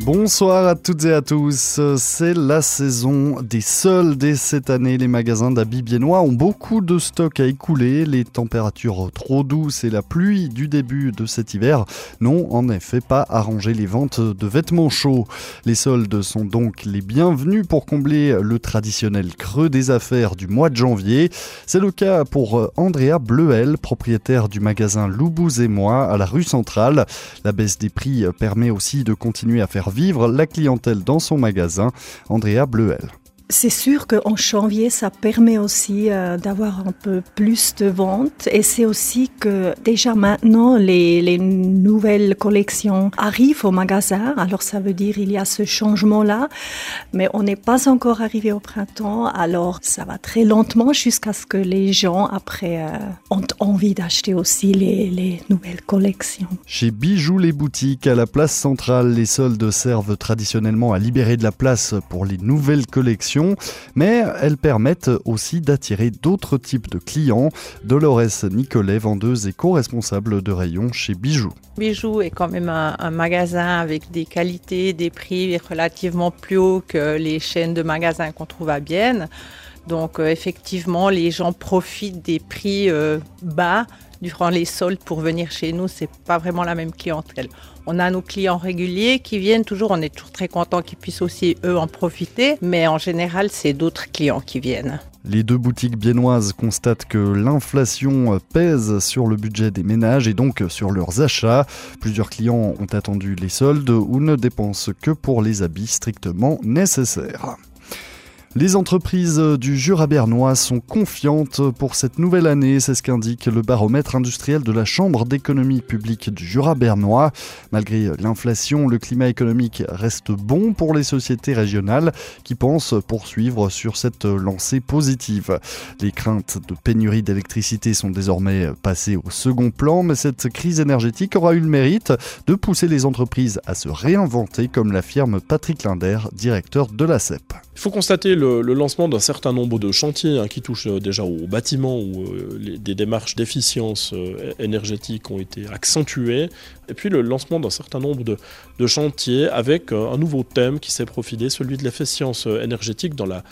Bonsoir à toutes et à tous. C'est la saison des soldes et cette année, les magasins d'habits biennois ont beaucoup de stocks à écouler. Les températures trop douces et la pluie du début de cet hiver n'ont en effet pas arrangé les ventes de vêtements chauds. Les soldes sont donc les bienvenus pour combler le traditionnel creux des affaires du mois de janvier. C'est le cas pour Andrea Bleuel, propriétaire du magasin Loubouz et moi à la rue centrale. La baisse des prix permet aussi de continuer à faire vivre la clientèle dans son magasin. Andrea Bleuel. C'est sûr qu'en janvier, ça permet aussi euh, d'avoir un peu plus de ventes. Et c'est aussi que déjà maintenant, les, les, nouvelles collections arrivent au magasin. Alors ça veut dire il y a ce changement-là. Mais on n'est pas encore arrivé au printemps. Alors ça va très lentement jusqu'à ce que les gens, après, euh, ont envie d'acheter aussi les, les nouvelles collections. Chez Bijoux les boutiques, à la place centrale, les soldes servent traditionnellement à libérer de la place pour les nouvelles collections mais elles permettent aussi d'attirer d'autres types de clients. Dolores Nicolet, vendeuse et co-responsable de rayon chez Bijoux. Bijoux est quand même un, magasin avec des qualités, des prix relativement plus hauts que les chaînes de magasins qu'on trouve à Bienne. Donc euh, effectivement, les gens profitent des prix euh, bas durant les soldes pour venir chez nous. C'est pas vraiment la même clientèle. On a nos clients réguliers qui viennent toujours. On est toujours très contents qu'ils puissent aussi eux en profiter. Mais en général, c'est d'autres clients qui viennent. Les deux boutiques biennoises constatent que l'inflation pèse sur le budget des ménages et donc sur leurs achats. Plusieurs clients ont attendu les soldes ou ne dépensent que pour les habits strictement nécessaires. Les entreprises du Jura bernois sont confiantes pour cette nouvelle année, c'est ce qu'indique le baromètre industriel de la Chambre d'économie publique du Jura bernois. Malgré l'inflation, le climat économique reste bon pour les sociétés régionales qui pensent poursuivre sur cette lancée positive. Les craintes de pénurie d'électricité sont désormais passées au second plan, mais cette crise énergétique aura eu le mérite de pousser les entreprises à se réinventer, comme l'affirme Patrick Linder, directeur de la CEP. Il faut constater le, lancement d'un certain nombre de chantiers hein, qui touchent euh, déjà au bâtiment où euh, des démarches d'efficience euh, énergétique ont été accentuées, et puis le lancement d'un certain nombre de, de, chantiers avec un nouveau thème qui s'est profilé, celui de l'efficience énergétique dans la,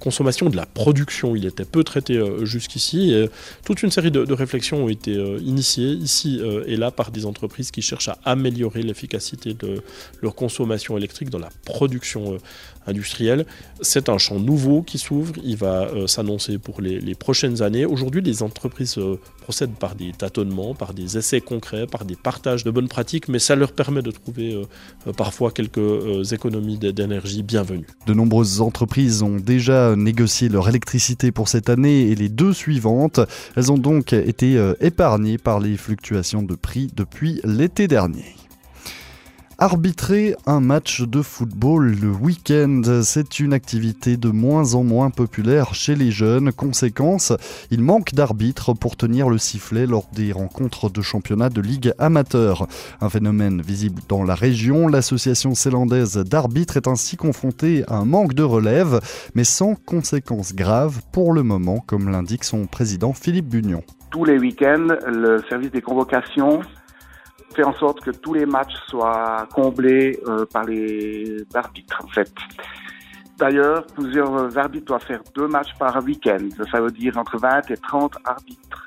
consommation de la production. Il était peu traité jusqu'ici. Et toute une série de, réflexions ont été initiées ici et là par des entreprises qui cherchent à améliorer l'efficacité de leur consommation électrique dans la production industrielle. C'est un champ nouveau qui s'ouvre, il va euh, s'annoncer pour les, prochaines années. Aujourd'hui, les entreprises euh, procèdent par des tâtonnements, par des essais concrets, par des partages de bonnes pratiques, mais ça leur permet de trouver euh, parfois quelques euh, économies d'énergie bienvenues. De nombreuses entreprises ont déjà négocié leur électricité pour cette année et les deux suivantes. Elles ont donc été euh, épargnées par les fluctuations de prix depuis l'été dernier. Arbitrer un match de football le week-end, c'est une activité de moins en moins populaire chez les jeunes. Conséquence, il manque d'arbitres pour tenir le sifflet lors des rencontres de championnat de ligue amateur. Un phénomène visible dans la région, l'association zélandaise d'arbitres est ainsi confrontée à un manque de relève, mais sans conséquences graves pour le moment, comme l'indique son président Philippe Bunion. Tous les week-ends, le service des convocations fait en sorte que tous les matchs soient comblés euh, par les arbitres, en fait. D'ailleurs, plusieurs arbitres doivent faire deux matchs par week-end. Ça veut dire entre 20 et 30 arbitres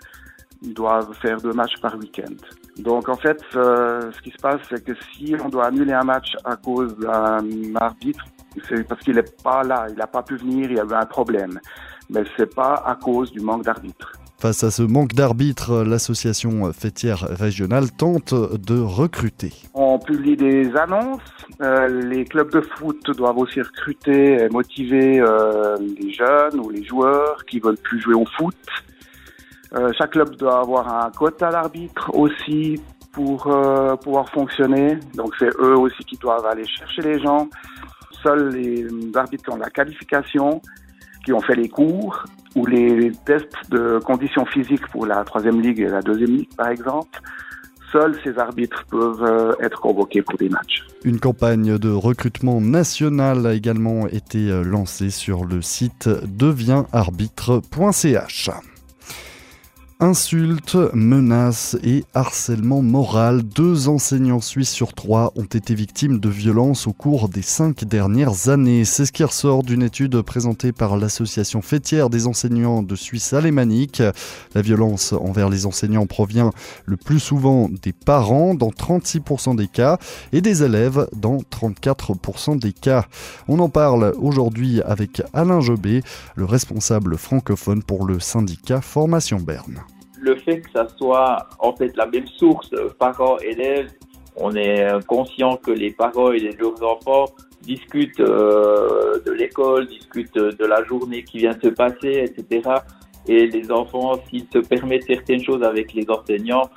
doivent faire deux matchs par week-end. Donc en fait, euh, ce qui se passe, c'est que si on doit annuler un match à cause d'un arbitre, c'est parce qu'il n'est pas là, il n'a pas pu venir, il y avait un problème. Mais c'est pas à cause du manque d'arbitres. Face à ce manque d'arbitres, l'association fêtière régionale tente de recruter. On publie des annonces. Euh, les clubs de foot doivent aussi recruter et motiver euh, les jeunes ou les joueurs qui veulent plus jouer au foot. Euh, chaque club doit avoir un quota d'arbitres aussi pour pouvoir fonctionner. Donc c'est eux aussi qui doivent aller chercher les gens. Seuls les arbitres qui ont la qualification, qui ont fait les cours ou les tests de conditions physiques pour la troisième ligue et la deuxième ligue, par exemple, seuls ces arbitres peuvent être convoqués pour des matchs. Une campagne de recrutement national a également été lancée sur le site deviemarbitre.ch. Insultes, menaces et harcèlement moral. Deux enseignants suisses sur trois ont été victimes de violences au cours des cinq dernières années. C'est ce qui ressort d'une étude présentée par l'association fêtière des enseignants de Suisse alémanique. La violence envers les enseignants provient le plus souvent des parents dans 36% des cas et des élèves dans 34% des cas. On en parle aujourd'hui avec Alain Jobé, le responsable francophone pour le syndicat Formation Berne le fait que ça soit en fait la même source, parents-élèves, on est conscient que les parents et les leurs enfants discutent euh, de l'école, discutent de la journée qui vient de se passer, etc. Et les enfants, s'ils se permettent certaines choses avec les enseignants,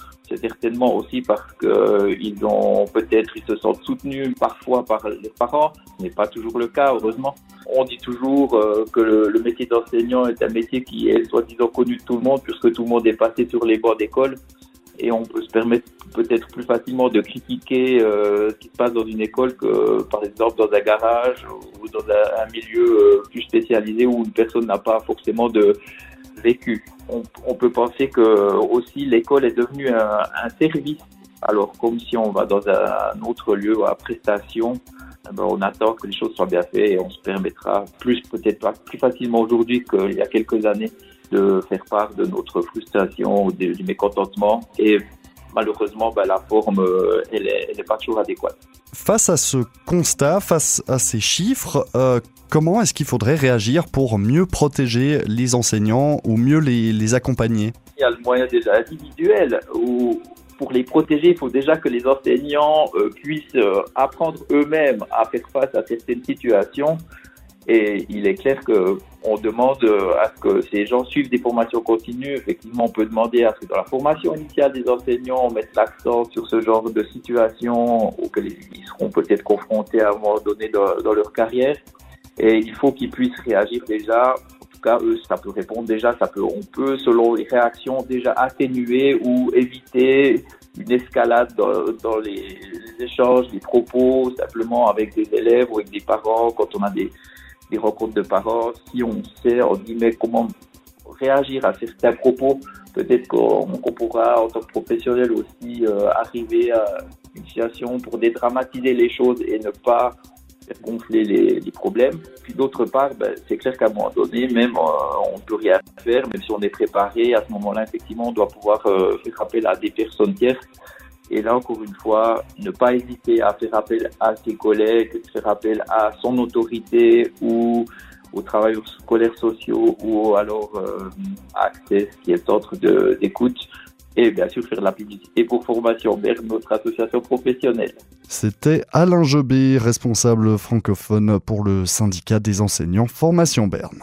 certainement aussi parce qu'ils ont peut-être, ils se sentent soutenus parfois par les parents, ce n'est pas toujours le cas, heureusement. On dit toujours euh, que le, métier d'enseignant est un métier qui est soi-disant connu de tout le monde, puisque tout le monde est passé sur les bancs d'école. Et on peut se permettre peut-être plus facilement de critiquer euh, ce qui se passe dans une école que, par exemple, dans un garage ou dans un, milieu euh, plus spécialisé où une personne n'a pas forcément de vécu. On, peut penser que aussi l'école est devenue un, service alors, comme si on va dans un autre lieu à prestation, eh ben, on attend que les choses soient bien faites et on se permettra plus, peut-être plus facilement aujourd'hui qu'il y a quelques années, de faire part de notre frustration ou du mécontentement. Et malheureusement, ben, la forme, euh, elle n'est pas toujours adéquate. Face à ce constat, face à ces chiffres, euh, comment est-ce qu'il faudrait réagir pour mieux protéger les enseignants ou mieux les, les accompagner? Il y a le moyen déjà individuel où pour les protéger, il faut déjà que les enseignants euh, puissent euh, apprendre eux-mêmes à faire face à certaines situations. Et il est clair que on demande euh, à ce que ces gens suivent des formations continues. Effectivement, on peut demander à ce que dans la formation initiale des enseignants, on mette l'accent sur ce genre de situation auxquelles ils seront peut-être confrontés à un moment donné dans, leur carrière. Et il faut qu'ils puissent réagir déjà cas, eux, ça peut répondre déjà, ça peut, on peut, selon les réactions, déjà atténuer ou éviter une escalade dans, les, échanges, les propos, simplement avec des élèves ou avec des parents, quand on a des, rencontres de parents, si on sait, dit, mais comment réagir à certains propos, peut-être qu'on pourra, en tant que professionnel aussi, euh, arriver à une situation pour dédramatiser les choses et ne pas gonfler les, problèmes. Puis d'autre part, ben, c'est clair qu'à un moment donné, même euh, on ne peut rien faire, même si on est préparé, à ce moment-là, effectivement, on doit pouvoir euh, faire appel à des personnes tierces. Et là, encore une fois, ne pas hésiter à faire appel à ses collègues, faire appel à son autorité ou aux travailleurs scolaires sociaux ou alors euh, Access, qui est centre d'écoute et bien sûr faire la publicité pour Formation vers notre association professionnelle. C'était Alain Jobé, responsable francophone pour le syndicat des enseignants Formation Berne.